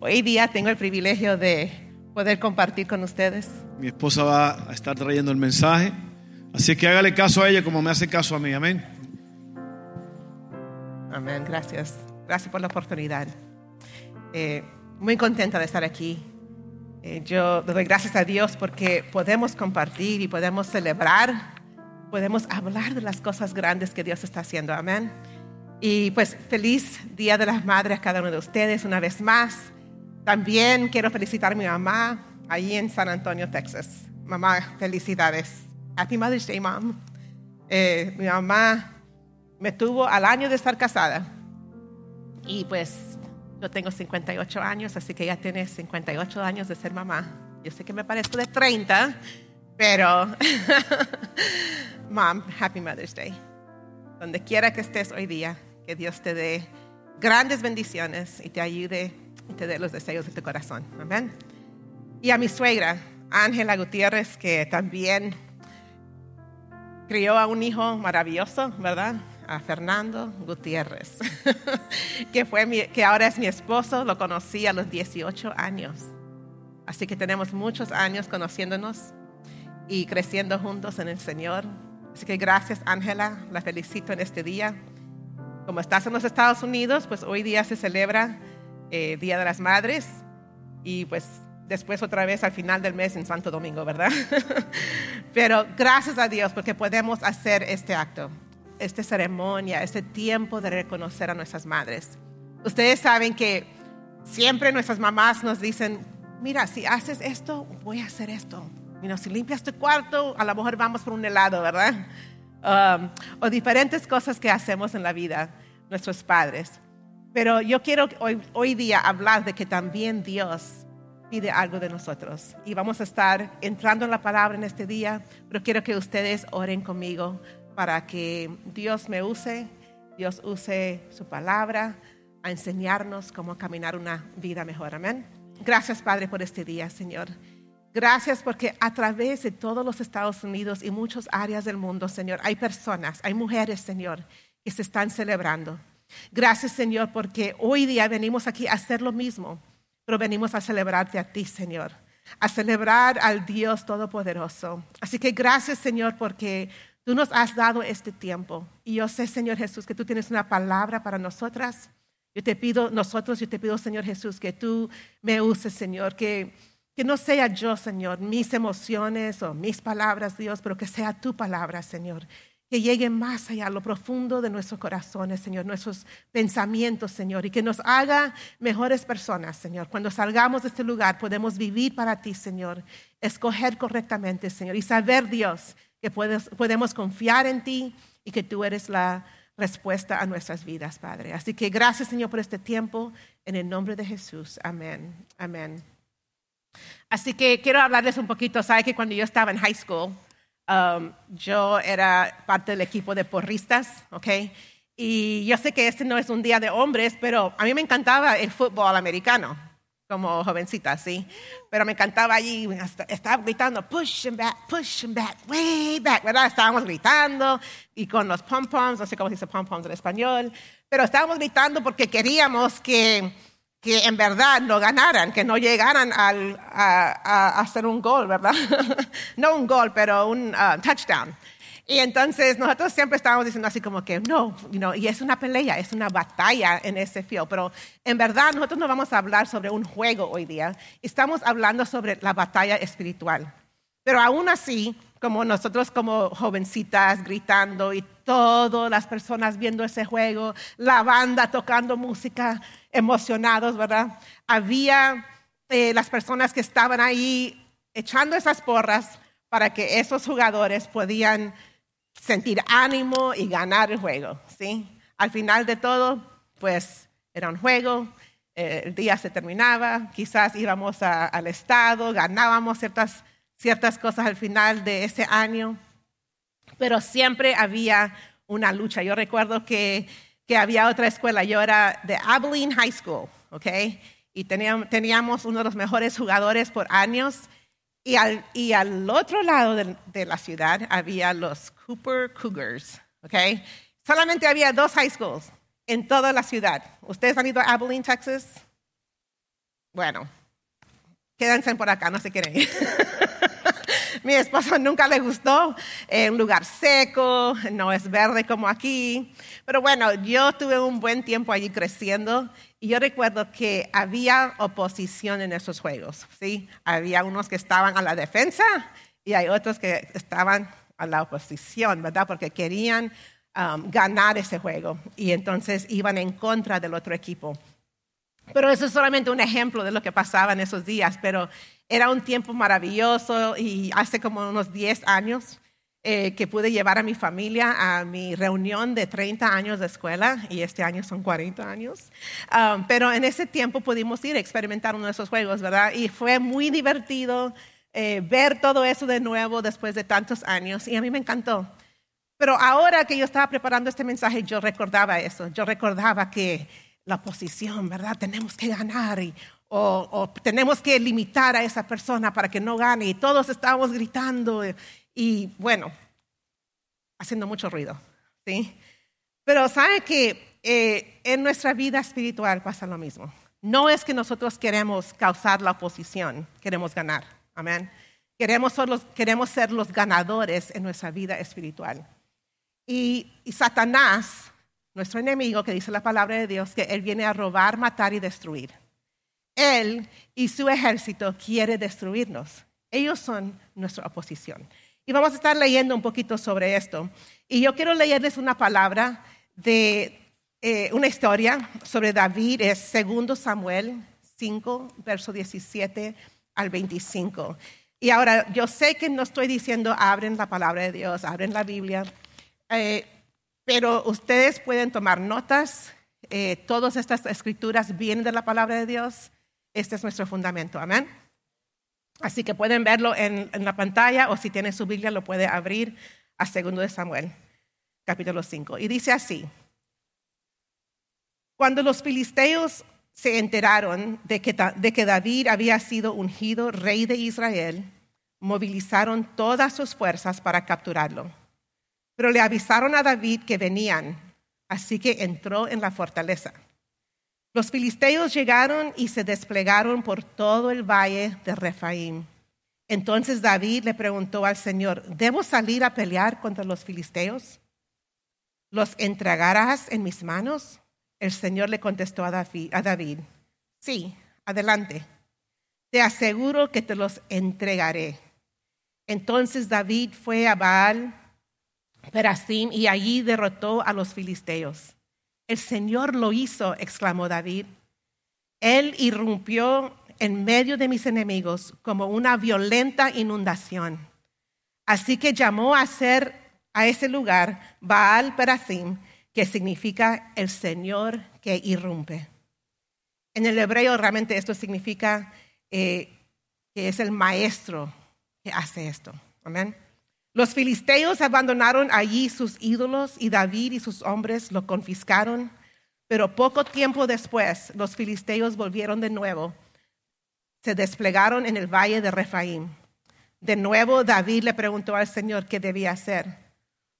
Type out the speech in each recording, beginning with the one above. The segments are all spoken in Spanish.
hoy día tengo el privilegio de poder compartir con ustedes. Mi esposa va a estar trayendo el mensaje. Así que hágale caso a ella como me hace caso a mí. Amén. Amén, gracias. Gracias por la oportunidad. Eh, muy contenta de estar aquí. Eh, yo doy gracias a Dios porque podemos compartir y podemos celebrar, podemos hablar de las cosas grandes que Dios está haciendo. Amén. Y pues feliz Día de las Madres a cada uno de ustedes una vez más. También quiero felicitar a mi mamá allí en San Antonio, Texas. Mamá, felicidades. Happy Mother's Day, Mom. Eh, mi mamá me tuvo al año de estar casada. Y pues yo tengo 58 años, así que ella tiene 58 años de ser mamá. Yo sé que me parezco de 30, pero Mom, Happy Mother's Day. Donde quiera que estés hoy día, que Dios te dé grandes bendiciones y te ayude y te dé los deseos de tu corazón. Amén. Y a mi suegra, Ángela Gutiérrez, que también crió a un hijo maravilloso, ¿verdad? A Fernando Gutiérrez, que, fue que ahora es mi esposo, lo conocí a los 18 años. Así que tenemos muchos años conociéndonos y creciendo juntos en el Señor. Así que gracias, Ángela, la felicito en este día. Como estás en los Estados Unidos, pues hoy día se celebra eh, Día de las Madres y pues después otra vez al final del mes en Santo Domingo, ¿verdad? Pero gracias a Dios porque podemos hacer este acto, esta ceremonia, este tiempo de reconocer a nuestras madres. Ustedes saben que siempre nuestras mamás nos dicen, mira, si haces esto, voy a hacer esto. si limpias tu cuarto, a lo mejor vamos por un helado, ¿verdad? Um, o diferentes cosas que hacemos en la vida, nuestros padres. Pero yo quiero hoy, hoy día hablar de que también Dios pide algo de nosotros. Y vamos a estar entrando en la palabra en este día, pero quiero que ustedes oren conmigo para que Dios me use, Dios use su palabra a enseñarnos cómo caminar una vida mejor. Amén. Gracias, Padre, por este día, Señor. Gracias porque a través de todos los Estados Unidos y muchas áreas del mundo, Señor, hay personas, hay mujeres, Señor, que se están celebrando. Gracias, Señor, porque hoy día venimos aquí a hacer lo mismo, pero venimos a celebrarte a ti, Señor, a celebrar al Dios Todopoderoso. Así que gracias, Señor, porque tú nos has dado este tiempo. Y yo sé, Señor Jesús, que tú tienes una palabra para nosotras. Yo te pido, nosotros, yo te pido, Señor Jesús, que tú me uses, Señor, que que no sea yo, Señor, mis emociones o mis palabras, Dios, pero que sea tu palabra, Señor. Que llegue más allá, a lo profundo de nuestros corazones, Señor, nuestros pensamientos, Señor, y que nos haga mejores personas, Señor. Cuando salgamos de este lugar, podemos vivir para ti, Señor, escoger correctamente, Señor, y saber, Dios, que podemos confiar en ti y que tú eres la respuesta a nuestras vidas, Padre. Así que gracias, Señor, por este tiempo. En el nombre de Jesús. Amén. Amén. Así que quiero hablarles un poquito. Sabe que cuando yo estaba en high school, um, yo era parte del equipo de porristas, ¿ok? Y yo sé que este no es un día de hombres, pero a mí me encantaba el fútbol americano, como jovencita, ¿sí? Pero me encantaba allí, estaba gritando, push and back, push and back, way back, ¿verdad? Estábamos gritando y con los pom-poms, no sé cómo se dice pom-poms en español, pero estábamos gritando porque queríamos que que en verdad no ganaran, que no llegaran al, a, hacer un gol, ¿verdad? no un gol, pero un uh, touchdown. Y entonces nosotros siempre estábamos diciendo así como que no, y es una pelea, es una batalla en ese field, pero en verdad nosotros no vamos a hablar sobre un juego hoy día, estamos hablando sobre la batalla espiritual. Pero aún así, como nosotros como jovencitas gritando y todas las personas viendo ese juego, la banda tocando música, emocionados, ¿verdad? Había eh, las personas que estaban ahí echando esas porras para que esos jugadores podían sentir ánimo y ganar el juego, ¿sí? Al final de todo, pues era un juego, eh, el día se terminaba, quizás íbamos al estado, ganábamos ciertas, ciertas cosas al final de ese año, pero siempre había una lucha. Yo recuerdo que que había otra escuela. Yo era de Abilene High School, ¿ok? Y teníamos, uno de los mejores jugadores por años. Y al, y al otro lado de, la ciudad había los Cooper Cougars, ¿ok? Solamente había dos high schools en toda la ciudad. ¿Ustedes han ido a Abilene, Texas? bueno, quédense por acá, no se quieren ir. Mi esposo nunca le gustó un lugar seco, no es verde como aquí. Pero bueno, yo tuve un buen tiempo allí creciendo y yo recuerdo que había oposición en esos juegos. ¿sí? Había unos que estaban a la defensa y hay otros que estaban a la oposición, ¿verdad? Porque querían um, ganar ese juego y entonces iban en contra del otro equipo. Pero eso es solamente un ejemplo de lo que pasaba en esos días, pero era un tiempo maravilloso y hace como unos 10 años eh, que pude llevar a mi familia a mi reunión de 30 años de escuela y este año son 40 años. Um, pero en ese tiempo pudimos ir a experimentar uno de esos juegos, ¿verdad? Y fue muy divertido eh, ver todo eso de nuevo después de tantos años y a mí me encantó. Pero ahora que yo estaba preparando este mensaje, yo recordaba eso, yo recordaba que la posición, ¿verdad? Tenemos que ganar y, o, tenemos que limitar a esa persona para que no gane y todos estábamos gritando y, bueno, haciendo mucho ruido, ¿sí? Pero sabe que eh, en nuestra vida espiritual pasa lo mismo. No es que nosotros queremos causar la oposición, queremos ganar, amén. Queremos ser los, queremos ser los ganadores en nuestra vida espiritual. y Satanás nuestro enemigo, que dice la palabra de Dios, que Él viene a robar, matar y destruir. Él y su ejército quiere destruirnos. Ellos son nuestra oposición. Y vamos a estar leyendo un poquito sobre esto. Y yo quiero leerles una palabra de eh, una historia sobre David, es segundo Samuel 5, verso 17 al 25. Y ahora, yo sé que no estoy diciendo abren la palabra de Dios, abren la Biblia. Eh, pero ustedes pueden tomar notas. Eh, todas estas escrituras vienen de la palabra de Dios. Este es nuestro fundamento. Amén. Así que pueden verlo en, la pantalla o si tiene su Biblia lo puede abrir a segundo de Samuel, capítulo 5. Y dice así. Cuando los filisteos se enteraron de que, de que David había sido ungido rey de Israel, movilizaron todas sus fuerzas para capturarlo. Pero le avisaron a David que venían, así que entró en la fortaleza. Los filisteos llegaron y se desplegaron por todo el valle de Refaim. Entonces David le preguntó al Señor, ¿debo salir a pelear contra los filisteos? ¿Los entregarás en mis manos? El Señor le contestó a David, sí, adelante. Te aseguro que te los entregaré. Entonces David fue a Baal Perasim y allí derrotó a los filisteos. El Señor lo hizo, exclamó David. Él irrumpió en medio de mis enemigos como una violenta inundación. Así que llamó a ser a ese lugar Baal Perasim, que significa el Señor que irrumpe. En el hebreo realmente esto significa eh, que es el maestro que hace esto. Amén. Los filisteos abandonaron allí sus ídolos y David y sus hombres lo confiscaron, pero poco tiempo después los filisteos volvieron de nuevo, se desplegaron en el valle de Refaim. De nuevo David le preguntó al Señor qué debía hacer.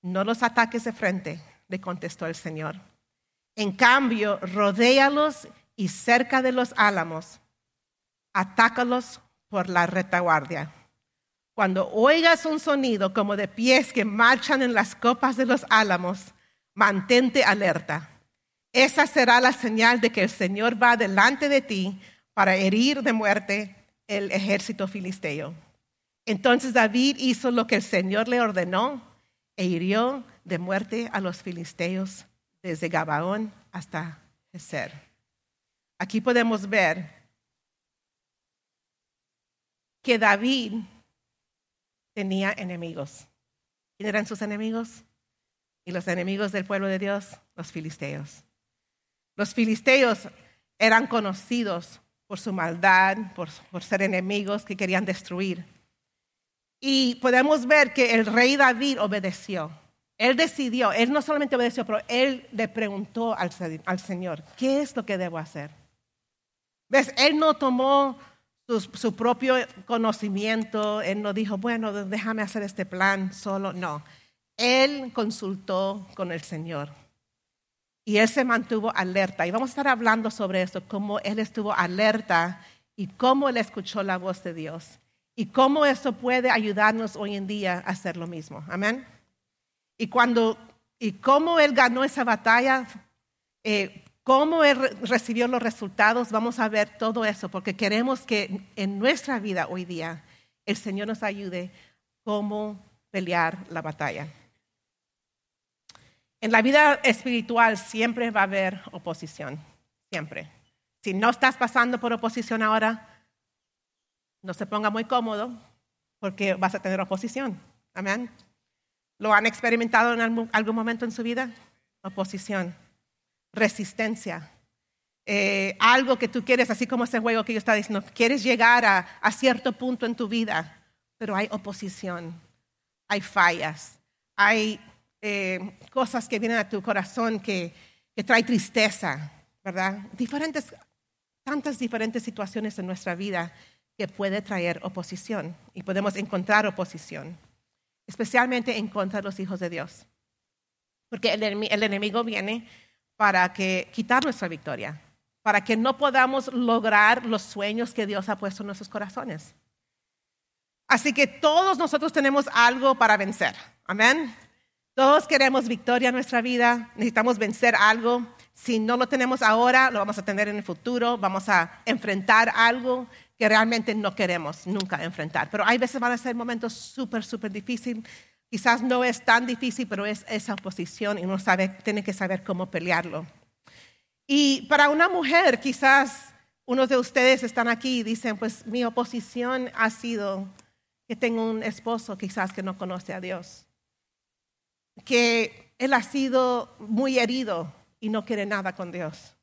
No los ataques de frente, le contestó el Señor. En cambio, rodéalos y cerca de los álamos, atácalos por la retaguardia. Cuando oigas un sonido como de pies que marchan en las copas de los álamos, mantente alerta. Esa será la señal de que el Señor va delante de ti para herir de muerte el ejército filisteo. Entonces David hizo lo que el Señor le ordenó e hirió de muerte a los filisteos desde Gabaón hasta Geser. Aquí podemos ver que David tenía enemigos. ¿Quién eran sus enemigos? Y los enemigos del pueblo de Dios, los filisteos. Los filisteos eran conocidos por su maldad, por, ser enemigos que querían destruir. Y podemos ver que el rey David obedeció. Él decidió, él no solamente obedeció, pero él le preguntó al, al Señor, ¿qué es lo que debo hacer? ¿Ves? Él no tomó su, propio conocimiento. Él no dijo, bueno, déjame hacer este plan solo. No, él consultó con el Señor. Y él se mantuvo alerta. Y vamos a estar hablando sobre esto, cómo él estuvo alerta y cómo Él escuchó la voz de Dios y cómo eso puede ayudarnos hoy en día a hacer lo mismo. Amén. Y cuando y cómo Él ganó esa batalla, eh, cómo Él recibió los resultados, vamos a ver todo eso, porque queremos que en nuestra vida hoy día el Señor nos ayude cómo pelear la batalla. En la vida espiritual siempre va a haber oposición, siempre. Si no estás pasando por oposición ahora, no se ponga muy cómodo porque vas a tener oposición. Amén. ¿Lo han experimentado en algún momento en su vida? Oposición, resistencia. Eh, algo que tú quieres, así como ese juego que yo estaba diciendo, quieres llegar a, cierto punto en tu vida, pero hay oposición, hay fallas, hay eh, cosas que vienen a tu corazón que, que trae tristeza, ¿verdad? Diferentes, tantas diferentes situaciones en nuestra vida que puede traer oposición y podemos encontrar oposición, especialmente en contra de los hijos de Dios. Porque el, enemigo viene para que, quitar nuestra victoria, para que no podamos lograr los sueños que Dios ha puesto en nuestros corazones. Así que todos nosotros tenemos algo para vencer. Amén. Todos queremos victoria en nuestra vida, necesitamos vencer algo. Si no lo tenemos ahora, lo vamos a tener en el futuro, vamos a enfrentar algo que realmente no queremos nunca enfrentar. Pero hay veces van a ser momentos súper, súper difíciles. Quizás no es tan difícil, pero es esa oposición y uno sabe, tiene que saber cómo pelearlo. Y para una mujer, quizás unos de ustedes están aquí y dicen, pues mi oposición ha sido que tengo un esposo quizás que no conoce a Dios, que él ha sido muy herido y no quiere nada con Dios.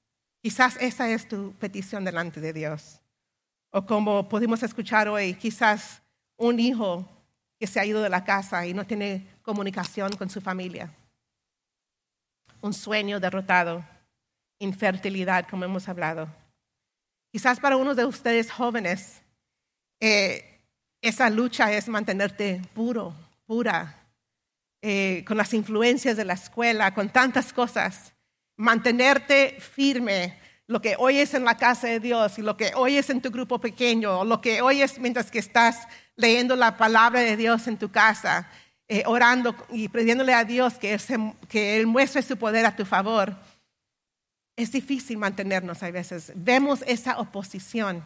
Quizás esa es tu petición delante de Dios. O como pudimos escuchar hoy, quizás un hijo que se ha ido de la casa y no tiene comunicación con su familia. Un sueño derrotado, infertilidad, como hemos hablado. Quizás para uno de ustedes jóvenes, eh, esa lucha es mantenerte puro, pura, eh, con las influencias de la escuela, con tantas cosas. Mantenerte firme, lo que oyes en la casa de Dios y lo que oyes en tu grupo pequeño, o lo que oyes mientras que estás leyendo la palabra de Dios en tu casa, eh, orando y pidiéndole a Dios que que Él muestre su poder a tu favor, es difícil mantenernos a veces. Vemos esa oposición.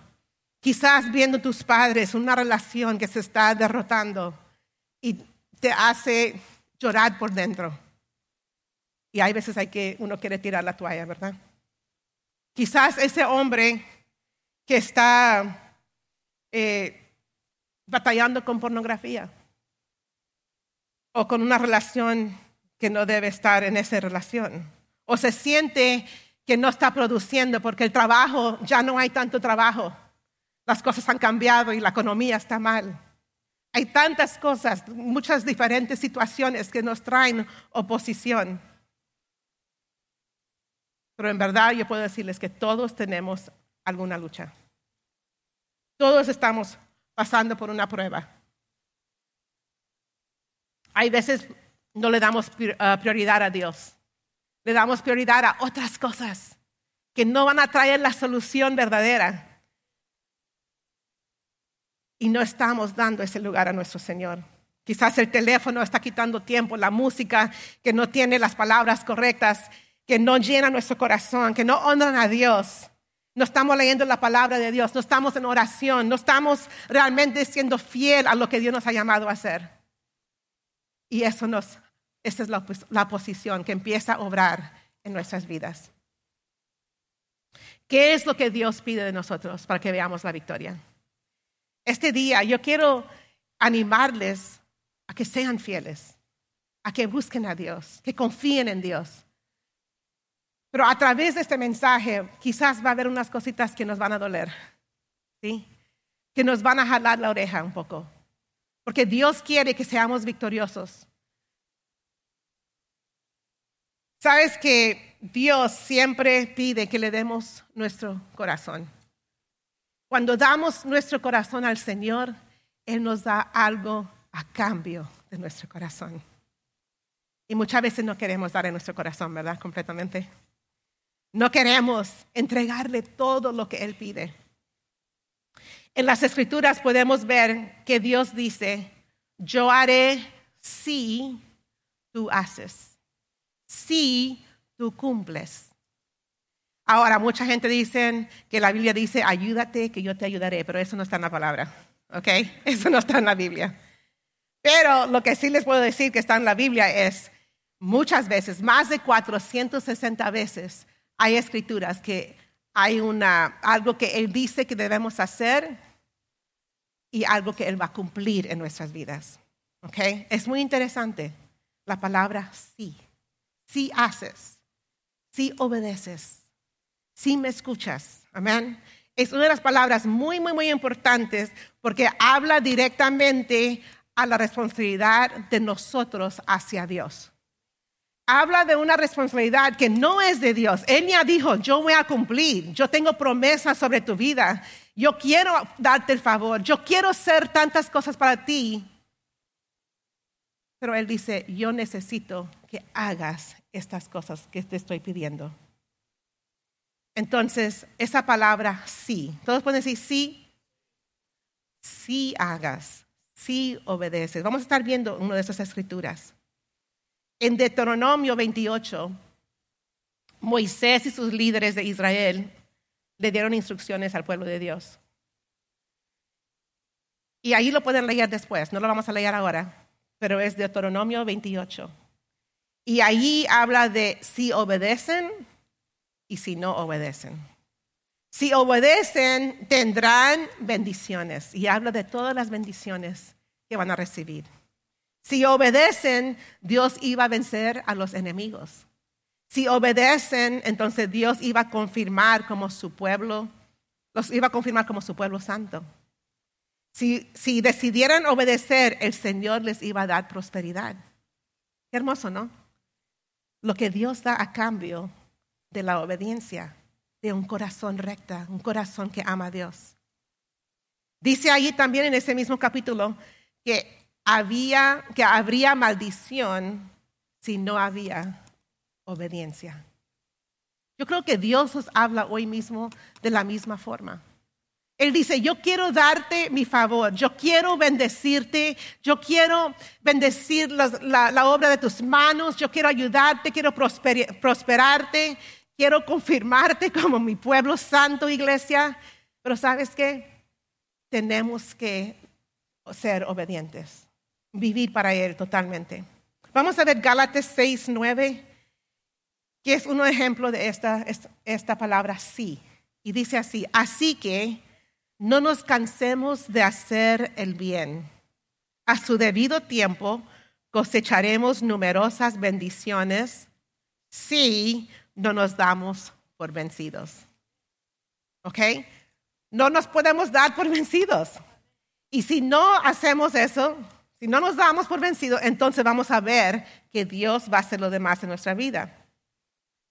Quizás viendo tus padres una relación que se está derrotando y te hace llorar por dentro. Y hay veces hay que uno quiere tirar la toalla, ¿verdad? Quizás ese hombre que está eh, batallando con pornografía o con una relación que no debe estar en esa relación o se siente que no está produciendo porque el trabajo, ya no hay tanto trabajo, las cosas han cambiado y la economía está mal. Hay tantas cosas, muchas diferentes situaciones que nos traen oposición. Pero en verdad yo puedo decirles que todos tenemos alguna lucha. Todos estamos pasando por una prueba. Hay veces no le damos ah, prioridad a Dios. Le damos prioridad a otras cosas que no van a traer la solución verdadera. Y no estamos dando ese lugar a nuestro Señor. Quizás el teléfono está quitando tiempo, la música que no tiene las palabras correctas que no llenan nuestro corazón, que no honran a Dios. No estamos leyendo la palabra de Dios, no estamos en oración, no estamos realmente siendo fiel a lo que Dios nos ha llamado a hacer. Y eso nos, esa es la, la posición que empieza a obrar en nuestras vidas. ¿Qué es lo que Dios pide de nosotros para que veamos la victoria? Este día yo quiero animarles a que sean fieles, a que busquen a Dios, que confíen en Dios. Pero a través de este mensaje quizás va a haber unas cositas que nos van a doler, ¿sí? Que nos van a jalar la oreja un poco. Porque Dios quiere que seamos victoriosos. Sabes que Dios siempre pide que le demos nuestro corazón. Cuando damos nuestro corazón al Señor, Él nos da algo a cambio de nuestro corazón. Y muchas veces no queremos dar en nuestro corazón, ¿verdad? Completamente. No queremos entregarle todo lo que Él pide. En las escrituras podemos ver que Dios dice, yo haré si tú haces, si tú cumples. Ahora, mucha gente dice que la Biblia dice, ayúdate, que yo te ayudaré, pero eso no está en la palabra, ¿ok? Eso no está en la Biblia. Pero lo que sí les puedo decir que está en la Biblia es, muchas veces, más de 460 veces, hay escrituras que hay una, algo que Él dice que debemos hacer y algo que Él va a cumplir en nuestras vidas. ¿Ok? Es muy interesante la palabra sí. Sí haces, sí obedeces si me escuchas. Amén. Es una de las palabras muy, muy, muy importantes porque habla directamente a la responsabilidad de nosotros hacia Dios. Habla de una responsabilidad que no es de Dios. Él dijo, yo voy a cumplir, yo tengo promesas sobre tu vida, yo quiero darte el favor, yo quiero hacer tantas cosas para ti. Pero Él dice, yo necesito que hagas estas cosas que te estoy pidiendo. Entonces, esa palabra sí. Todos pueden decir sí. Sí hagas. Sí obedeces. Vamos a estar viendo una de esas escrituras. En Deuteronomio 28, Moisés y sus líderes de Israel le dieron instrucciones al pueblo de Dios. Y ahí lo pueden leer después, no lo vamos a leer ahora, pero es Deuteronomio 28. Y ahí habla de si obedecen, y si no obedecen. Si obedecen, tendrán bendiciones. Y habla de todas las bendiciones que van a recibir. Si obedecen, Dios iba a vencer a los enemigos. Si obedecen, entonces Dios iba a confirmar como su pueblo, los iba a confirmar como su pueblo santo. Si, si decidieran obedecer, el Señor les iba a dar prosperidad. Qué hermoso, ¿no? Lo que Dios da a cambio de la obediencia, de un corazón recta, un corazón que ama a Dios. Dice allí también en ese mismo capítulo que había que habría maldición si no había obediencia. Yo creo que Dios os habla hoy mismo de la misma forma. Él dice, yo quiero darte mi favor, yo quiero bendecirte, yo quiero bendecir la, obra de tus manos, yo quiero ayudarte, quiero prosperarte, quiero confirmarte como mi pueblo santo, iglesia, pero sabes qué? Tenemos que ser obedientes, vivir para Él totalmente. Vamos a ver Gálatas 6, 9, que es un ejemplo de esta, esta palabra sí. Y dice así, así que no nos cansemos de hacer el bien. A su debido tiempo cosecharemos numerosas bendiciones si no nos damos por vencidos. ¿Ok? No nos podemos dar por vencidos. Y si no hacemos eso, si no nos damos por vencidos, entonces vamos a ver que Dios va a hacer lo demás en nuestra vida.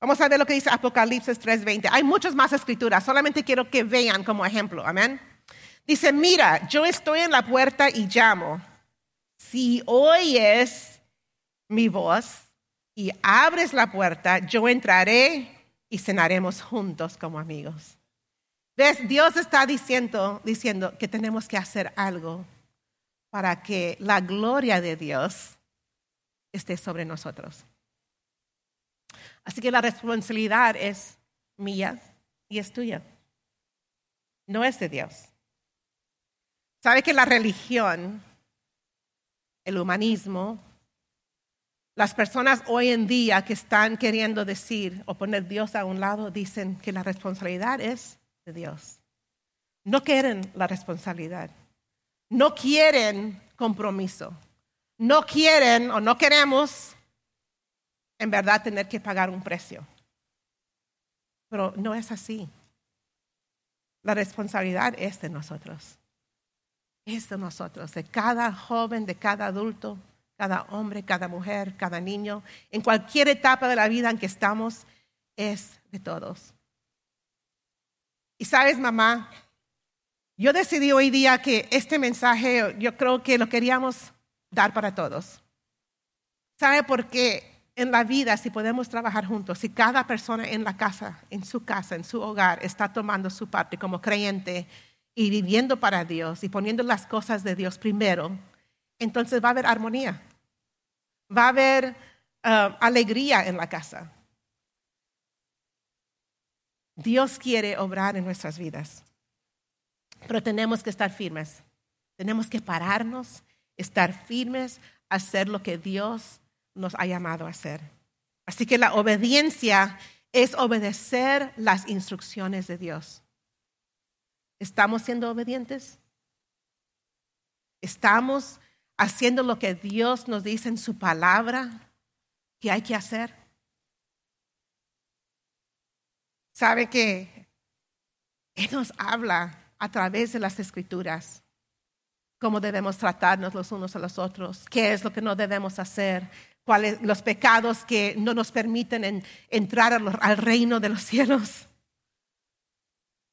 Vamos a ver lo que dice Apocalipsis 3:20. Hay muchas más escrituras, solamente quiero que vean como ejemplo. Amén. Dice, mira, yo estoy en la puerta y llamo. Si oyes mi voz y abres la puerta, yo entraré y cenaremos juntos como amigos. ¿Ves? Dios está diciendo, diciendo que tenemos que hacer algo para que la gloria de Dios esté sobre nosotros. Así que la responsabilidad es mía y es tuya. No es de Dios. ¿Sabe que la religión, el humanismo, las personas hoy en día que están queriendo decir o poner Dios a un lado dicen que la responsabilidad es de Dios. No quieren la responsabilidad. No quieren compromiso. No quieren o no queremos en verdad tener que pagar un precio. Pero no es así. La responsabilidad es de nosotros. Es de nosotros, de cada joven, de cada adulto, cada hombre, cada mujer, cada niño, en cualquier etapa de la vida en que estamos, es de todos. Y sabes, mamá, yo decidí hoy día que este mensaje yo creo que lo queríamos dar para todos. ¿Sabe por qué? En la vida, si podemos trabajar juntos, si cada persona en la casa, en su casa, en su hogar, está tomando su parte como creyente y viviendo para Dios y poniendo las cosas de Dios primero, entonces va a haber armonía, va a haber uh, alegría en la casa. Dios quiere obrar en nuestras vidas, pero tenemos que estar firmes, tenemos que pararnos, estar firmes, hacer lo que Dios nos ha llamado a hacer. Así que la obediencia es obedecer las instrucciones de Dios. ¿Estamos siendo obedientes? ¿Estamos haciendo lo que Dios nos dice en su palabra que hay que hacer? ¿Sabe que Él nos habla a través de las escrituras? cómo debemos tratarnos los unos a los otros, qué es lo que no debemos hacer, cuáles los pecados que no nos permiten entrar al reino de los cielos.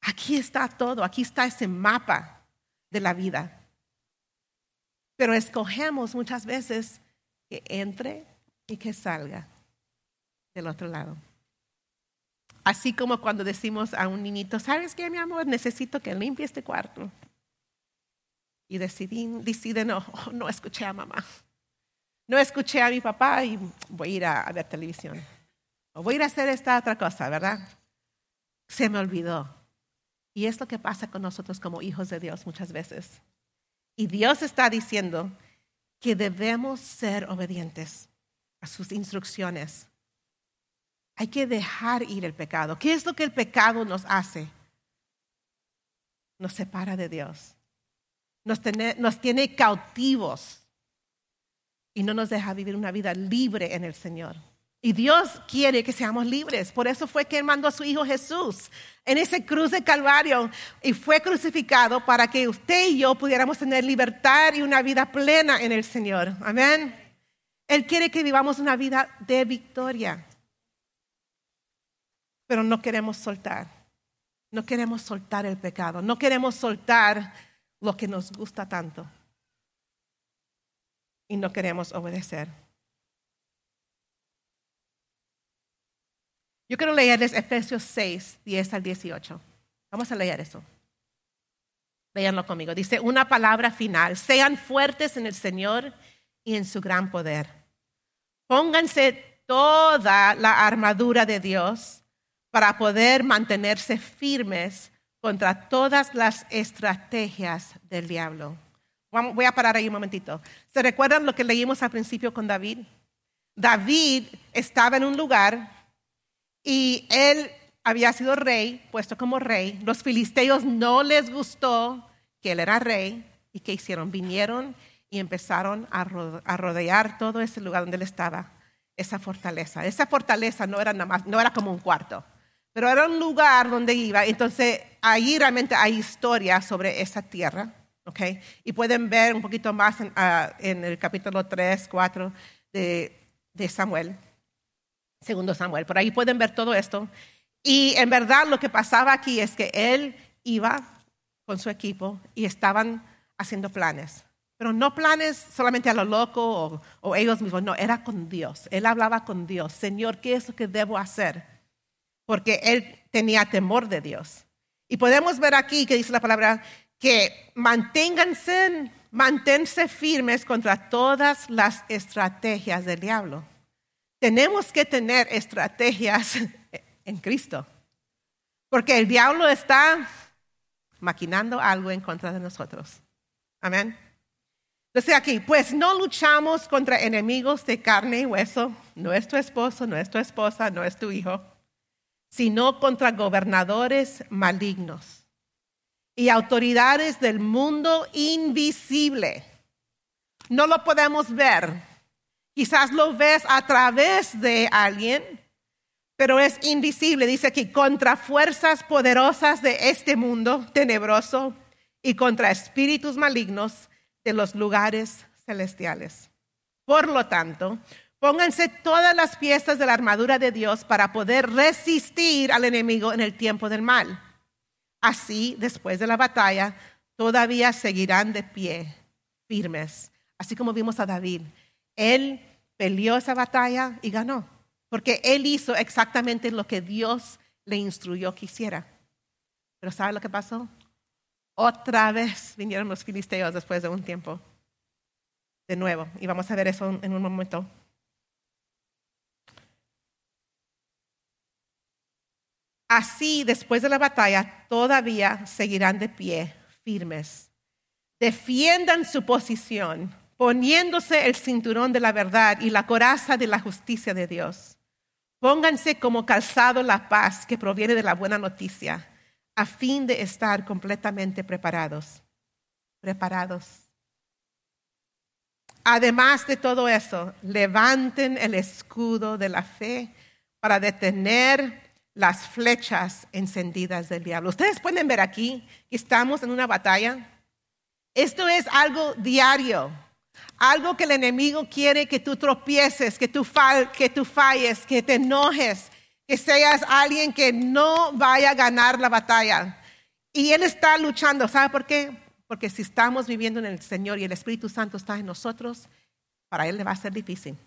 Aquí está todo, aquí está ese mapa de la vida. Pero escogemos muchas veces que entre y que salga del otro lado. Así como cuando decimos a un niñito, ¿sabes qué, mi amor? Necesito que limpie este cuarto. Y decidí, decide, no, no escuché a mamá. No escuché a mi papá y voy a ir a, a ver televisión. O voy a ir a hacer esta otra cosa, ¿verdad? Se me olvidó. Y es lo que pasa con nosotros como hijos de Dios muchas veces. Y Dios está diciendo que debemos ser obedientes a sus instrucciones. Hay que dejar ir el pecado. ¿Qué es lo que el pecado nos hace? Nos separa de Dios. Nos tiene, nos tiene cautivos y no nos deja vivir una vida libre en el Señor. Y Dios quiere que seamos libres. Por eso fue que mandó a su Hijo Jesús en ese cruz de Calvario y fue crucificado para que usted y yo pudiéramos tener libertad y una vida plena en el Señor. Amén. Él quiere que vivamos una vida de victoria. Pero no queremos soltar. No queremos soltar el pecado. No queremos soltar lo que nos gusta tanto. Y no queremos obedecer. Yo quiero leerles Efesios 6, 10 al 18. Vamos a leer eso. Leanlo conmigo. Dice, una palabra final. Sean fuertes en el Señor y en su gran poder. Pónganse toda la armadura de Dios para poder mantenerse firmes contra todas las estrategias del diablo. Voy a parar ahí un momentito. ¿Se recuerdan lo que leímos al principio con David? David estaba en un lugar y él había sido rey, puesto como rey. Los filisteos no les gustó que él era rey. ¿Y qué hicieron? Vinieron y empezaron a rodear todo ese lugar donde él estaba, esa fortaleza. Esa fortaleza no era, nada más, no era como un cuarto, pero era un lugar donde iba. Entonces, ahí realmente hay historia sobre esa tierra. ¿okay? Y pueden ver un poquito más en, ah, el capítulo 3, 4 de, de Samuel segundo Samuel. Por ahí pueden ver todo esto. Y en verdad lo que pasaba aquí es que él iba con su equipo y estaban haciendo planes. Pero no planes solamente a lo loco o, ellos mismos, no, era con Dios. Él hablaba con Dios. Señor, ¿qué es lo que debo hacer? Porque él tenía temor de Dios. Y podemos ver aquí que dice la palabra que manténganse, manténse firmes contra todas las estrategias del diablo tenemos que tener estrategias en Cristo. Porque el diablo está maquinando algo en contra de nosotros. Amén. Entonces aquí, pues no luchamos contra enemigos de carne y hueso, no es tu esposo, no es tu esposa, no es tu hijo, sino contra gobernadores malignos y autoridades del mundo invisible. No lo podemos ver, Quizás lo ves a través de alguien, pero es invisible. Dice que contra fuerzas poderosas de este mundo tenebroso y contra espíritus malignos de los lugares celestiales. Por lo tanto, pónganse todas las piezas de la armadura de Dios para poder resistir al enemigo en el tiempo del mal. Así, después de la batalla, todavía seguirán de pie, firmes, así como vimos a David él peleó esa batalla y ganó, porque él hizo exactamente lo que Dios le instruyó que hiciera. Pero ¿sabe lo que pasó? Otra vez vinieron los filisteos después de un tiempo. De nuevo. Y vamos a ver eso en un momento. Así, después de la batalla, todavía seguirán de pie, firmes. Defiendan su posición, poniéndose el cinturón de la verdad y la coraza de la justicia de Dios. Pónganse como calzado la paz que proviene de la buena noticia, a fin de estar completamente preparados. Preparados. Además de todo eso, levanten el escudo de la fe para detener las flechas encendidas del diablo. Ustedes pueden ver aquí que estamos en una batalla. Esto es algo diario, algo que el enemigo quiere que tú tropieces, que tú, que tú falles, que te enojes, que seas alguien que no vaya a ganar la batalla. Y Él está luchando. ¿Sabe por qué? Porque si estamos viviendo en el Señor y el Espíritu Santo está en nosotros, para Él le va a ser difícil.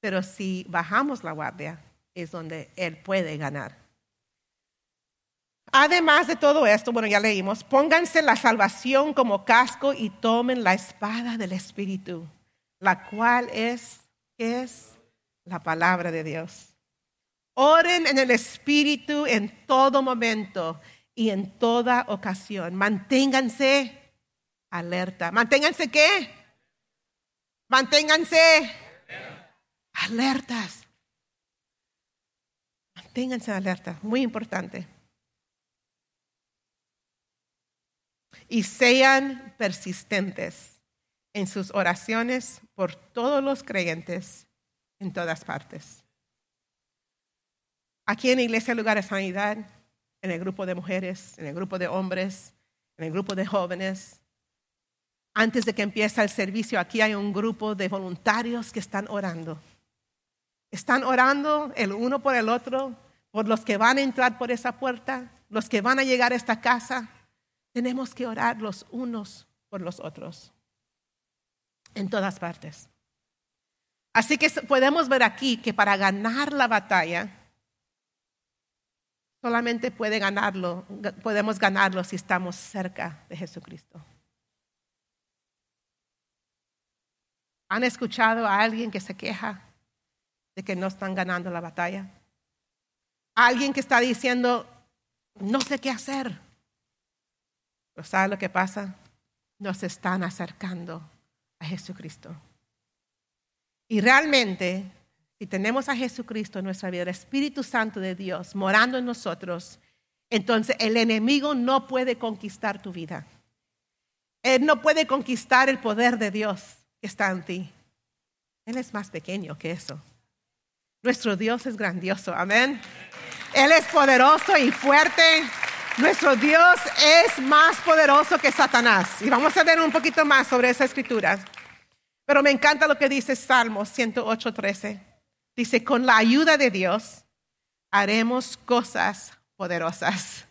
Pero si bajamos la guardia, es donde Él puede ganar. Además de todo esto, bueno, ya leímos, pónganse la salvación como casco y tomen la espada del Espíritu, la cual es, es la palabra de Dios. Oren en el Espíritu en todo momento y en toda ocasión. Manténganse alerta. ¿Manténganse qué? Manténganse alertas. Ténganse alerta, muy importante. Y sean persistentes en sus oraciones por todos los creyentes en todas partes. Aquí en la Iglesia Lugar de Sanidad, en el grupo de mujeres, en el grupo de hombres, en el grupo de jóvenes, antes de que empiece el servicio, aquí hay un grupo de voluntarios que están orando están orando el uno por el otro, por los que van a entrar por esa puerta, los que van a llegar a esta casa. Tenemos que orar los unos por los otros en todas partes. Así que podemos ver aquí que para ganar la batalla, solamente puede ganarlo, podemos ganarlo si estamos cerca de Jesucristo. ¿Han escuchado a alguien que se queja de que no están ganando la batalla. Alguien que está diciendo, no sé qué hacer. Pero ¿sabe lo que pasa? Nos están acercando a Jesucristo. Y realmente, si tenemos a Jesucristo en nuestra vida, el Espíritu Santo de Dios morando en nosotros, entonces el enemigo no puede conquistar tu vida. Él no puede conquistar el poder de Dios que está en ti. Él es más pequeño que eso. Nuestro Dios es grandioso, amén. Él es poderoso y fuerte. Nuestro Dios es más poderoso que Satanás. Y vamos a ver un poquito más sobre esa escritura. Pero me encanta lo que dice Salmo 108.13. Dice, con la ayuda de Dios haremos cosas poderosas.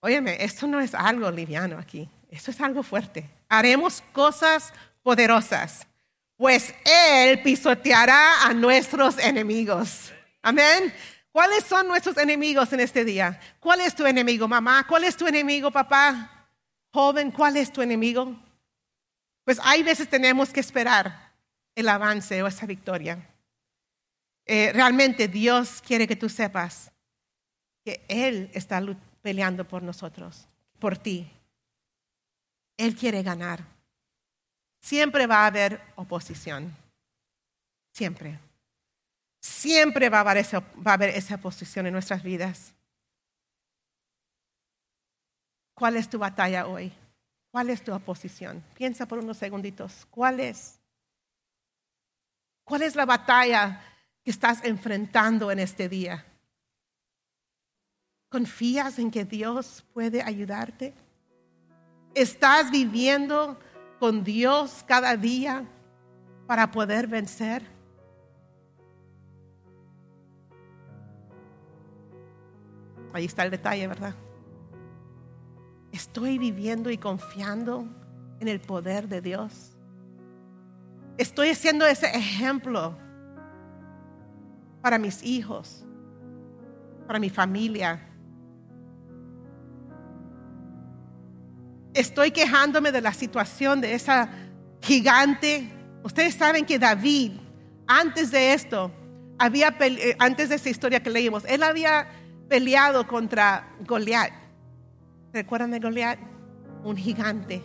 Óyeme, esto no es algo liviano aquí, esto es algo fuerte. Haremos cosas poderosas pues Él pisoteará a nuestros enemigos. Amén. ¿Cuáles son nuestros enemigos en este día? ¿Cuál es tu enemigo, mamá? ¿Cuál es tu enemigo, papá? Joven, ¿cuál es tu enemigo? Pues hay veces tenemos que esperar el avance o esa victoria. Eh, realmente Dios quiere que tú sepas que Él está peleando por nosotros, por ti. Él quiere ganar. Siempre va a haber oposición. Siempre. Siempre va a, haber esa, va a haber esa oposición en nuestras vidas. ¿Cuál es tu batalla hoy? ¿Cuál es tu oposición? Piensa por unos segunditos. ¿Cuál es? ¿Cuál es la batalla que estás enfrentando en este día? ¿Confías en que Dios puede ayudarte? ¿Estás viviendo con Dios cada día para poder vencer? Ahí está el detalle, ¿verdad? Estoy viviendo y confiando en el poder de Dios. Estoy haciendo ese ejemplo para mis hijos, para mi familia. Estoy quejándome de la situación de esa gigante. Ustedes saben que David, antes de esto, había eh, antes de esa historia que leímos, él había peleado contra Goliat. ¿Recuerdan de Goliat? Un gigante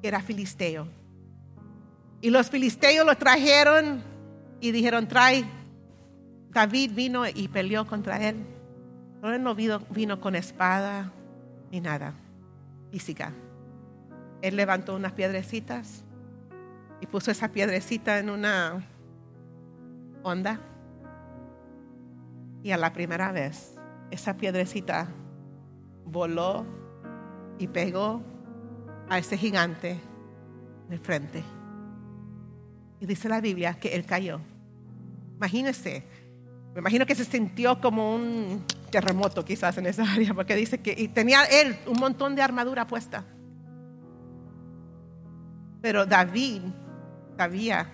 que era filisteo. Y los filisteos lo trajeron y dijeron, trae. David vino y peleó contra él. Pero él no vino, vino con espada ni nada física. Él levantó unas piedrecitas y puso esa piedrecita en una onda. Y a la primera vez, esa piedrecita voló y pegó a ese gigante de frente. Y dice la Biblia que él cayó. Imagínese, me imagino que se sintió como un terremoto quizás en esa área, porque dice que tenía él un montón de armadura puesta. Pero David sabía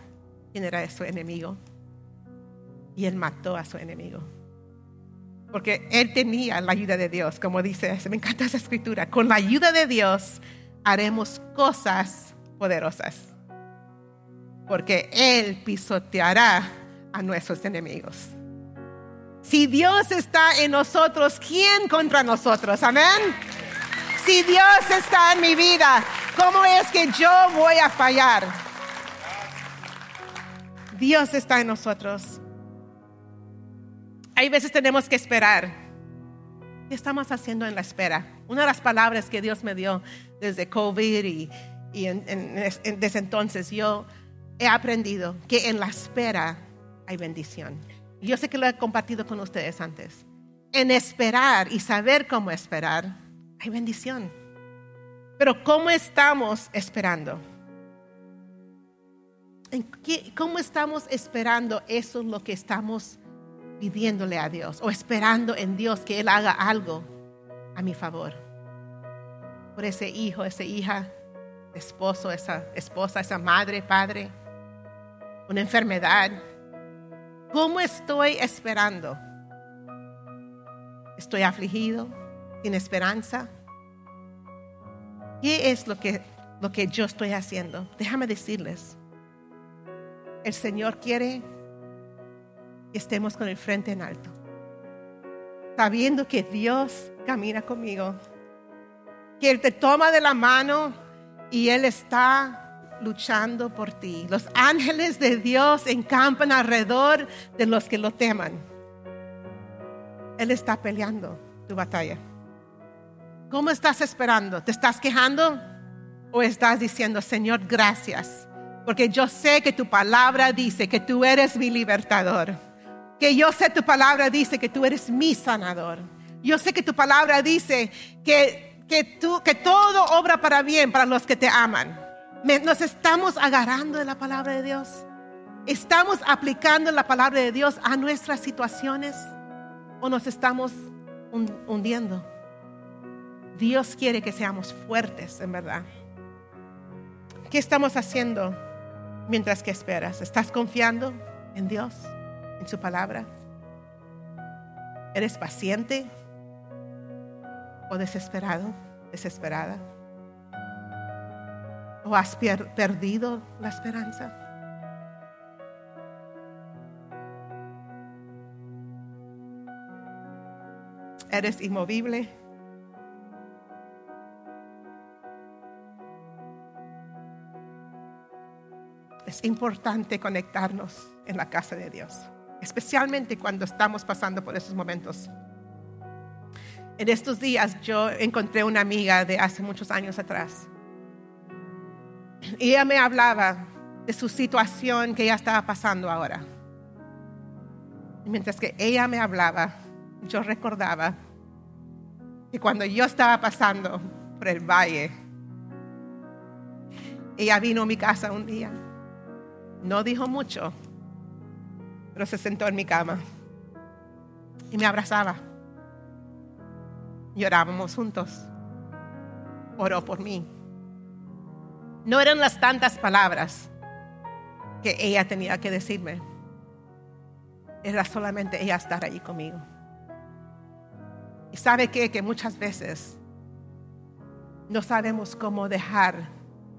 quién era su enemigo y él mató a su enemigo. Porque él tenía la ayuda de Dios, como dice, me encanta esa escritura, con la ayuda de Dios haremos cosas poderosas. Porque él pisoteará a nuestros enemigos. Si Dios está en nosotros, ¿quién contra nosotros? Amén. Si Dios está en mi vida, ¿cómo es que yo voy a fallar? Dios está en nosotros. Hay veces tenemos que esperar. ¿Qué estamos haciendo en la espera? Una de las palabras que Dios me dio desde COVID y, desde entonces, yo he aprendido que en la espera hay bendición. Yo sé que lo he compartido con ustedes antes. En esperar y saber cómo esperar, hay bendición. Pero ¿cómo estamos esperando? ¿Cómo estamos esperando eso es lo que estamos pidiéndole a Dios o esperando en Dios que Él haga algo a mi favor? Por ese hijo, esa hija, esposo, esa esposa, esa madre, padre, una enfermedad. ¿Cómo estoy esperando? ¿Estoy afligido? ¿Sin esperanza? ¿Qué es lo que, lo que yo estoy haciendo? Déjame decirles el Señor quiere que estemos con el frente en alto, sabiendo que Dios camina conmigo, que Él te toma de la mano y Él está luchando por ti. Los ángeles de Dios encampan alrededor de los que lo teman. Él está peleando tu batalla. ¿Cómo estás esperando? ¿Te estás quejando? ¿O estás diciendo, Señor, gracias? Porque yo sé que tu palabra dice que tú eres mi libertador. Que yo sé tu palabra dice que tú eres mi sanador. Yo sé que tu palabra dice que, que, todo obra para bien para los que te aman. Nos estamos agarrando de la palabra de Dios. ¿Estamos aplicando la palabra de Dios a nuestras situaciones o nos estamos hundiendo? Dios quiere que seamos fuertes, en verdad. ¿Qué estamos haciendo? mientras que esperas? ¿Estás confiando en Dios, en su palabra? ¿Eres paciente o desesperado, desesperada? ¿O has perdido la esperanza? ¿Eres inmovible? es importante conectarnos en la casa de Dios, especialmente cuando estamos pasando por esos momentos. En estos días yo encontré una amiga de hace muchos años atrás. Y ella me hablaba de su situación que ella estaba pasando ahora. mientras que ella me hablaba, yo recordaba que cuando yo estaba pasando por el valle, ella vino a mi casa un día no dijo mucho, pero se sentó en mi cama y me abrazaba. Llorábamos juntos. Oró por mí. No eran las tantas palabras que ella tenía que decirme. Era solamente ella estar ahí conmigo. Y sabe qué? que muchas veces no sabemos cómo dejar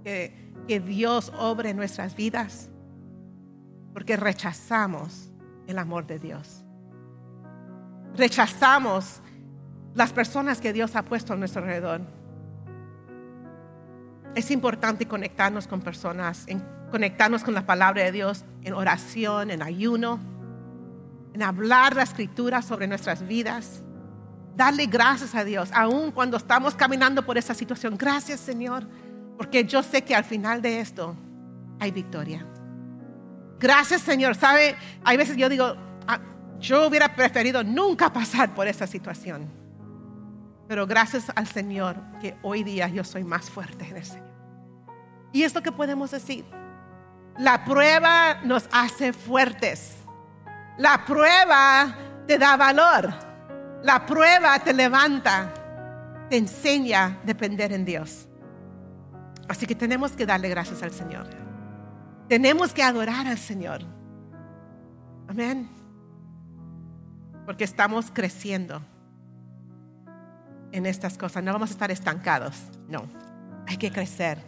que, Dios obre nuestras vidas porque rechazamos el amor de Dios. Rechazamos las personas que Dios ha puesto a nuestro alrededor. Es importante conectarnos con personas, en, conectarnos con la palabra de Dios en oración, en ayuno, en hablar la escritura sobre nuestras vidas. Darle gracias a Dios, aun cuando estamos caminando por esa situación. Gracias Señor, porque yo sé que al final de esto hay victoria. Gracias Señor. Sabe, hay veces yo digo, ah, yo hubiera preferido nunca pasar por esa situación. Pero gracias al Señor que hoy día yo soy más fuerte en el Señor. Y esto que podemos decir, la prueba nos hace fuertes. La prueba te da valor. La prueba te levanta, te enseña a depender en Dios. Así que tenemos que darle gracias al Señor. Tenemos que adorar al Señor. Amén. Porque estamos creciendo en estas cosas. No vamos a estar estancados. No. Hay que crecer.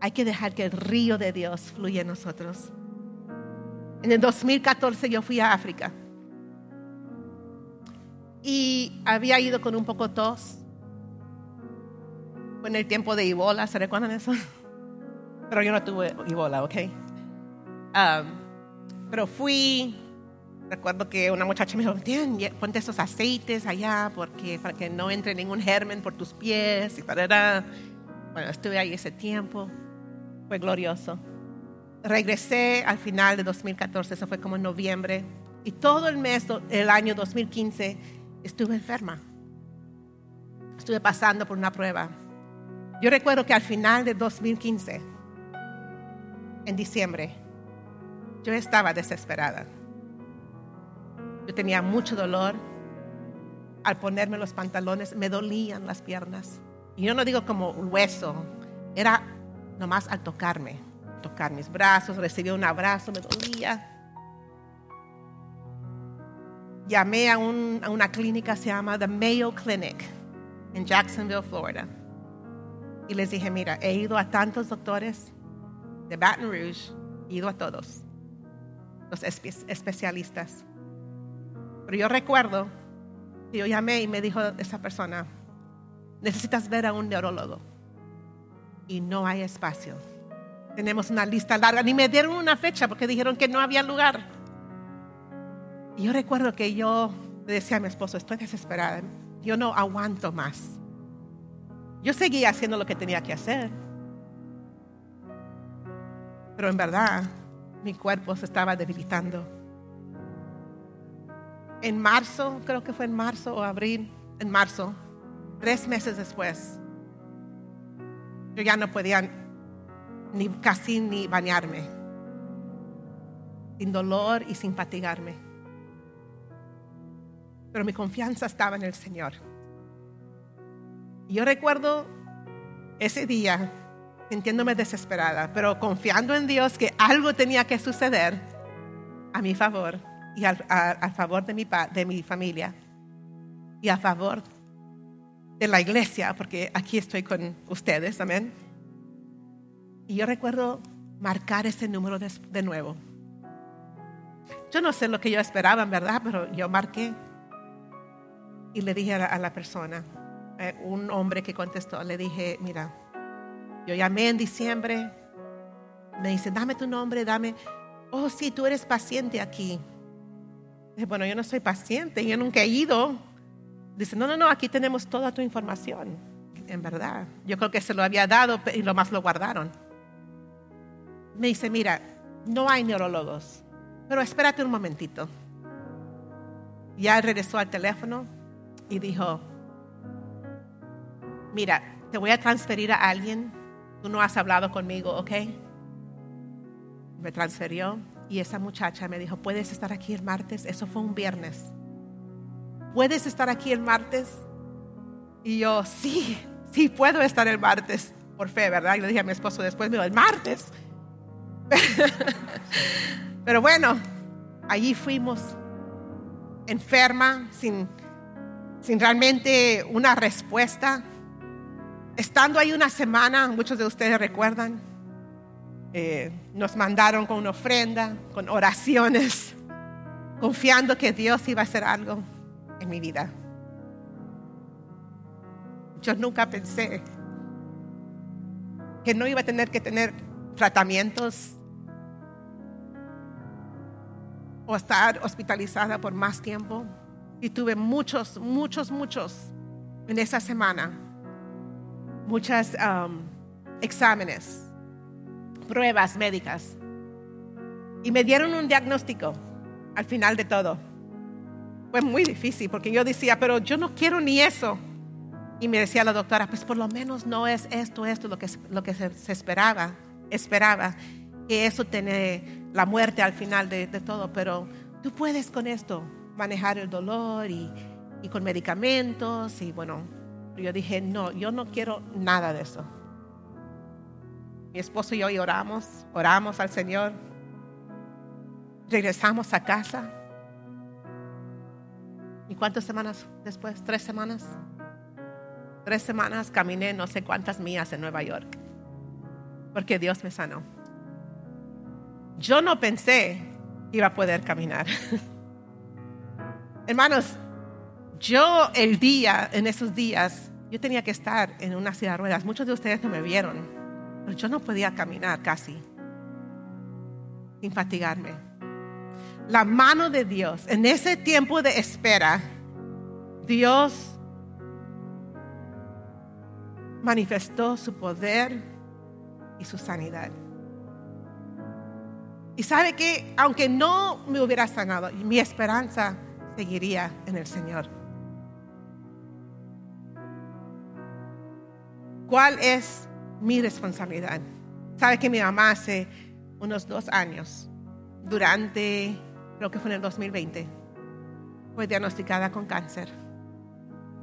Hay que dejar que el río de Dios fluya en nosotros. En el 2014 yo fui a África. Y había ido con un poco tos. Fue en el tiempo de Ebola, ¿se recuerdan eso? Pero yo no tuve Ebola, ¿ok? Um, pero fui, recuerdo que una muchacha me dijo, ponte esos aceites allá porque, para que no entre ningún germen por tus pies y para Bueno, estuve ahí ese tiempo, fue glorioso. Regresé al final de 2014, eso fue como en noviembre, y todo el mes del año 2015 estuve enferma. Estuve pasando por una prueba. Yo recuerdo que al final de 2015, en diciembre, yo estaba desesperada. Yo tenía mucho dolor. Al ponerme los pantalones me dolían las piernas. Y yo no digo como hueso, era nomás al tocarme, tocar mis brazos, recibir un abrazo, me dolía. Llamé a, a una clínica, se llama The Mayo Clinic, en Jacksonville, Florida. Y les dije, mira, he ido a tantos doctores, de Baton Rouge, he ido a todos, los especialistas. Pero yo recuerdo que yo llamé y me dijo esa persona, necesitas ver a un neurólogo. Y no hay espacio. Tenemos una lista larga. Ni me dieron una fecha porque dijeron que no había lugar. Y yo recuerdo que yo le decía a mi esposo, estoy desesperada. Yo no aguanto más. Yo seguía haciendo lo que tenía que hacer. Pero en verdad mi cuerpo se estaba debilitando. En marzo, creo que fue en marzo o abril, en marzo, tres meses después, yo ya no podía ni casi ni bañarme, sin dolor y sin fatigarme. Pero mi confianza estaba en el Señor. Y yo recuerdo ese día sintiéndome desesperada, pero confiando en Dios que algo tenía que suceder a mi favor y al, favor de mi, de mi familia y a favor de la iglesia, porque aquí estoy con ustedes, amén. Y yo recuerdo marcar ese número de, nuevo. Yo no sé lo que yo esperaba, en verdad, pero yo marqué y le dije a la, persona, eh, un hombre que contestó, le dije, mira, yo llamé en diciembre, me dice, dame tu nombre, dame, oh sí, tú eres paciente aquí. Bueno, yo no soy paciente, yo nunca he ido. Dice, no, no, no, aquí tenemos toda tu información. En verdad, yo creo que se lo había dado y lo más lo guardaron. Me dice, mira, no hay neurólogos, pero espérate un momentito. Ya regresó al teléfono y dijo, mira, te voy a transferir a alguien tú no has hablado conmigo, ¿ok? Me transferió y esa muchacha me dijo, ¿puedes estar aquí el martes? Eso fue un viernes. ¿Puedes estar aquí el martes? Y yo, sí, sí, puedo estar el martes, por fe, ¿verdad? Y le dije a mi esposo después, me dijo, el martes. Pero bueno, allí fuimos enferma, sin, sin realmente una respuesta Estando ahí una semana, muchos de ustedes recuerdan, eh, nos mandaron con una ofrenda, con oraciones, confiando que Dios iba a hacer algo en mi vida. Yo nunca pensé que no iba a tener que tener tratamientos o estar hospitalizada por más tiempo. Y tuve muchos, muchos, muchos en esa semana. Muchos um, exámenes, pruebas médicas. Y me dieron un diagnóstico al final de todo. Fue muy difícil porque yo decía, pero yo no quiero ni eso. Y me decía la doctora, pues por lo menos no es esto, esto lo que, lo que se, esperaba, esperaba, que eso tiene la muerte al final de, todo, pero tú puedes con esto manejar el dolor y, y con medicamentos y bueno, yo dije, no, yo no quiero nada de eso. Mi esposo y yo oramos, oramos al Señor, regresamos a casa. ¿Y cuántas semanas después? ¿Tres semanas? Tres semanas caminé no sé cuántas millas en Nueva York, porque Dios me sanó. Yo no pensé que iba a poder caminar. Hermanos, yo el día, en esos días, yo tenía que estar en una silla de ruedas. Muchos de ustedes no me vieron, pero yo no podía caminar casi sin fatigarme. La mano de Dios, en ese tiempo de espera, Dios manifestó su poder y su sanidad. Y sabe que aunque no me hubiera sanado, mi esperanza seguiría en el Señor. ¿Cuál es mi responsabilidad? Sabe que mi mamá hace unos dos años, durante, creo que fue en el 2020, fue diagnosticada con cáncer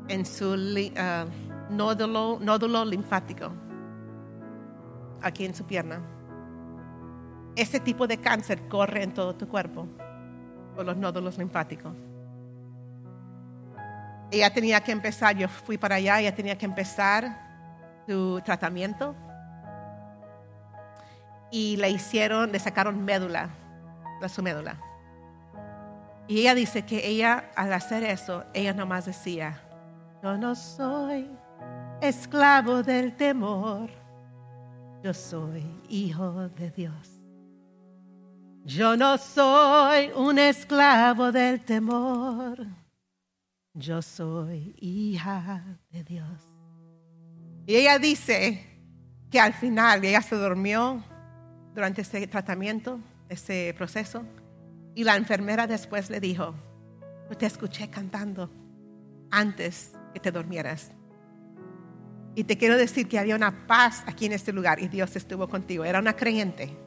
en su uh, nódulo, nódulo linfático aquí en su pierna. Ese tipo de cáncer corre en todo tu cuerpo por los nódulos linfáticos. Ella tenía que empezar, yo fui para allá, ella tenía que empezar su tratamiento y le hicieron, le sacaron médula de su médula. Y ella dice que ella al hacer eso, ella nomás decía, yo no soy esclavo del temor, yo soy hijo de Dios. Yo no soy un esclavo del temor, yo soy hija de Dios. Y ella dice que al final ella se durmió durante ese tratamiento, ese proceso, y la enfermera después le dijo, te escuché cantando antes que te durmieras. Y te quiero decir que había una paz aquí en este lugar y Dios estuvo contigo. Era una creyente.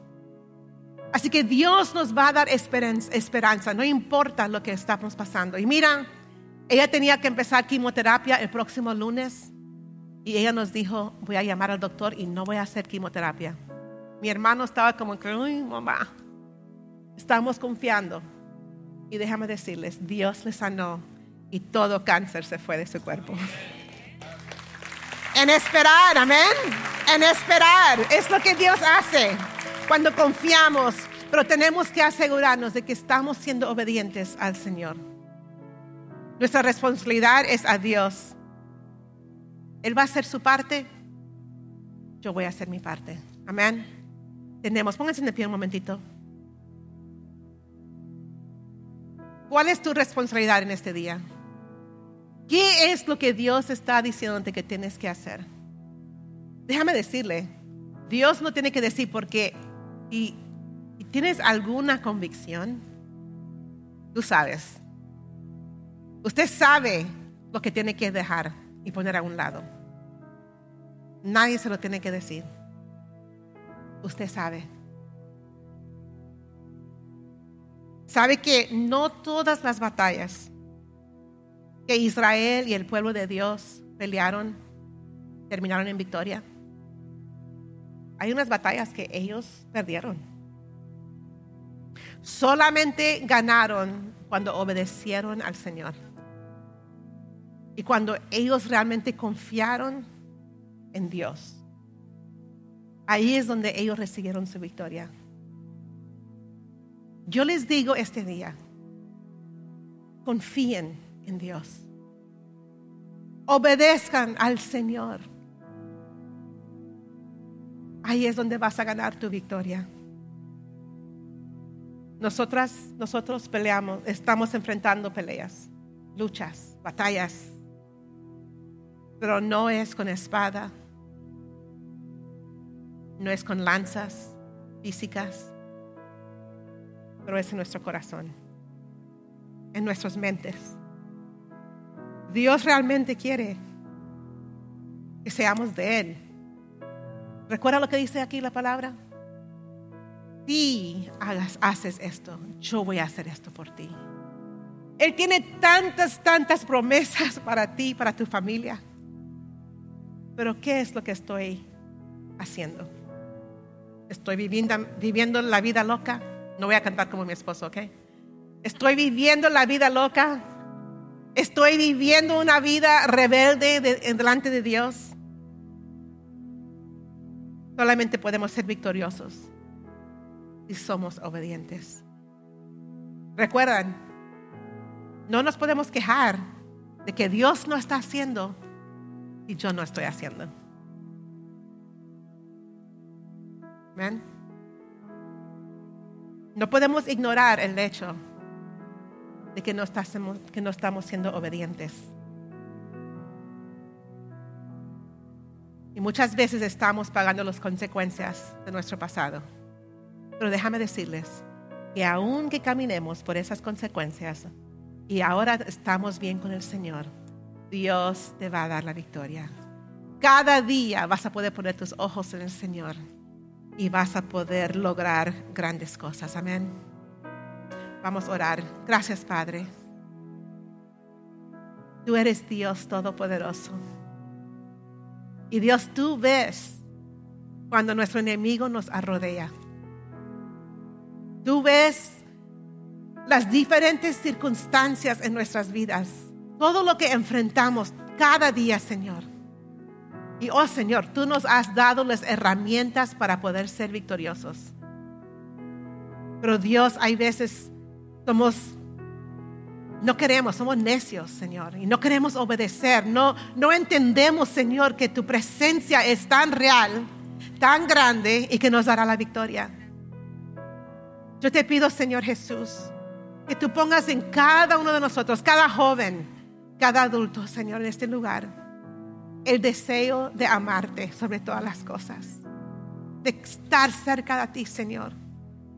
Así que Dios nos va a dar esperanza, no importa lo que estamos pasando. Y mira, ella tenía que empezar quimioterapia el próximo lunes y ella nos dijo, voy a llamar al doctor y no voy a hacer quimioterapia. Mi hermano estaba como uy, mamá, estamos confiando. Y déjame decirles, Dios le sanó y todo cáncer se fue de su cuerpo. En esperar, amén. En esperar. Es lo que Dios hace cuando confiamos, pero tenemos que asegurarnos de que estamos siendo obedientes al Señor. Nuestra responsabilidad es a Dios. Él va a hacer su parte, yo voy a hacer mi parte. Amén. Tenemos, pónganse de pie un momentito. ¿Cuál es tu responsabilidad en este día? ¿Qué es lo que Dios está diciéndote que tienes que hacer? Déjame decirle, Dios no tiene que decir porque si, tienes alguna convicción, tú sabes. Usted sabe lo que tiene que dejar y poner a un lado. Nadie se lo tiene que decir. Usted sabe. Sabe que no todas las batallas que Israel y el pueblo de Dios pelearon, terminaron en victoria. Hay unas batallas que ellos perdieron. Solamente ganaron cuando obedecieron al Señor. Y cuando ellos realmente confiaron en Dios. Ahí es donde ellos recibieron su victoria. Yo les digo este día, confíen en Dios. Obedezcan al Señor. Ahí es donde vas a ganar tu victoria. Nosotras, nosotros peleamos, estamos enfrentando peleas, luchas, batallas, pero no es con espada, no es con lanzas físicas, pero es en nuestro corazón, en nuestras mentes. Dios realmente quiere que seamos de Él. ¿Recuerda lo que dice aquí la palabra? Si hagas, haces esto, yo voy a hacer esto por ti. Él tiene tantas, tantas promesas para ti, para tu familia. Pero ¿qué es lo que estoy haciendo? Estoy viviendo, la vida loca. No voy a cantar como mi esposo, ¿ok? Estoy viviendo la vida loca. Estoy viviendo una vida rebelde delante de Dios. Solamente podemos ser victoriosos si somos obedientes. Recuerdan, no nos podemos quejar de que Dios no está haciendo y yo no estoy haciendo. No podemos ignorar el hecho de que no, estamos, que no estamos siendo obedientes. Y muchas veces estamos pagando las consecuencias de nuestro pasado. Pero déjame decirles que aun que caminemos por esas consecuencias y ahora estamos bien con el Señor, Dios te va a dar la victoria. Cada día vas a poder poner tus ojos en el Señor y vas a poder lograr grandes cosas. Amén. Vamos a orar. Gracias, Padre. Tú eres Dios Todopoderoso. Y Dios, tú ves cuando nuestro enemigo nos arrodea. Tú ves las diferentes circunstancias en nuestras vidas. Todo lo que enfrentamos cada día, Señor. Y oh Señor, tú nos has dado las herramientas para poder ser victoriosos. Pero Dios, hay veces somos, no queremos, somos necios, Señor, y no queremos obedecer. No, no entendemos, Señor, que tu presencia es tan real, tan grande y que nos dará la victoria. Yo te pido, Señor Jesús, que tú pongas en cada uno de nosotros, cada joven, cada adulto, Señor, en este lugar el deseo de amarte sobre todas las cosas, de estar cerca de ti, Señor,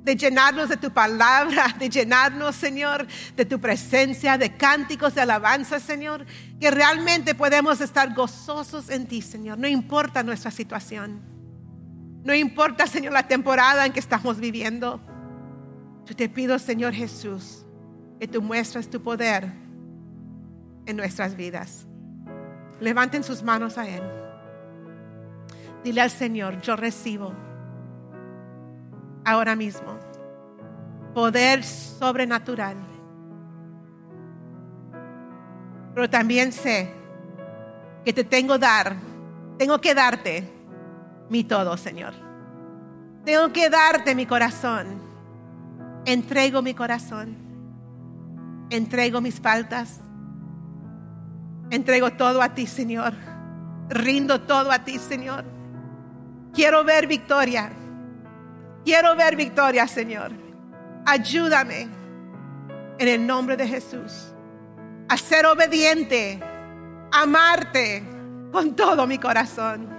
de llenarnos de tu palabra, de llenarnos, Señor, de tu presencia, de cánticos de alabanza, Señor, que realmente podemos estar gozosos en ti, Señor, no importa nuestra situación, no importa, Señor, la temporada en que estamos viviendo. Yo te pido, Señor Jesús, que tú muestres tu poder en nuestras vidas. Levanten sus manos a Él. Dile al Señor, yo recibo ahora mismo poder sobrenatural. Pero también sé que te tengo dar, tengo que darte mi todo, Señor. Tengo que darte mi corazón. Entrego mi corazón. Entrego mis faltas Entrego todo a ti, Señor. Rindo todo a ti, Señor. Quiero ver victoria. Quiero ver victoria, Señor. Ayúdame en el nombre de Jesús a ser obediente, amarte con todo mi corazón,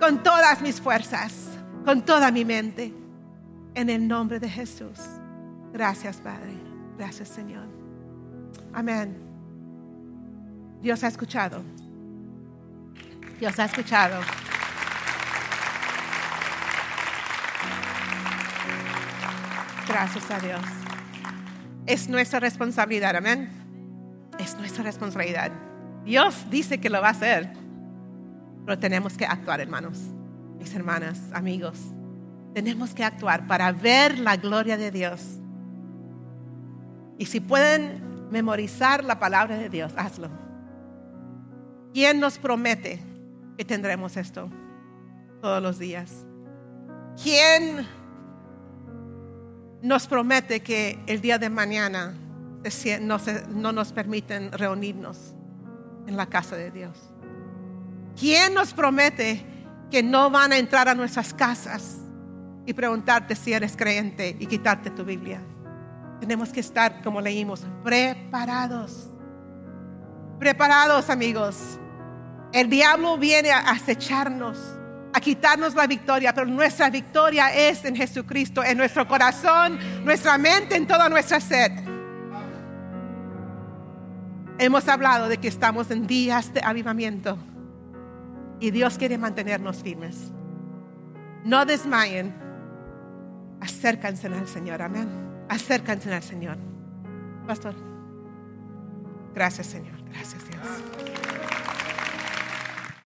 con todas mis fuerzas, con toda mi mente. En el nombre de Jesús. Gracias, Padre. Gracias, Señor. Amén. Dios ha escuchado. Dios ha escuchado. Gracias a Dios. Es nuestra responsabilidad, amén. Es nuestra responsabilidad. Dios dice que lo va a hacer, pero tenemos que actuar, hermanos, mis hermanas, amigos. Tenemos que actuar para ver la gloria de Dios. Y si pueden memorizar la palabra de Dios, hazlo. ¿Quién nos promete que tendremos esto todos los días. ¿Quién nos promete que el día de mañana no, no nos permiten reunirnos en la casa de Dios? ¿Quién nos promete que no van a entrar a nuestras casas y preguntarte si eres creyente y quitarte tu Biblia? Tenemos que estar, como leímos, preparados. Preparados, amigos. El diablo viene a acecharnos, a quitarnos la victoria, pero nuestra victoria es en Jesucristo, en nuestro corazón, nuestra mente, en toda nuestra sed. Hemos hablado de que estamos en días de avivamiento y Dios quiere mantenernos firmes. No desmayen, acércanse al Señor, amén. Acércanse al Señor. Pastor, gracias Señor, gracias Dios.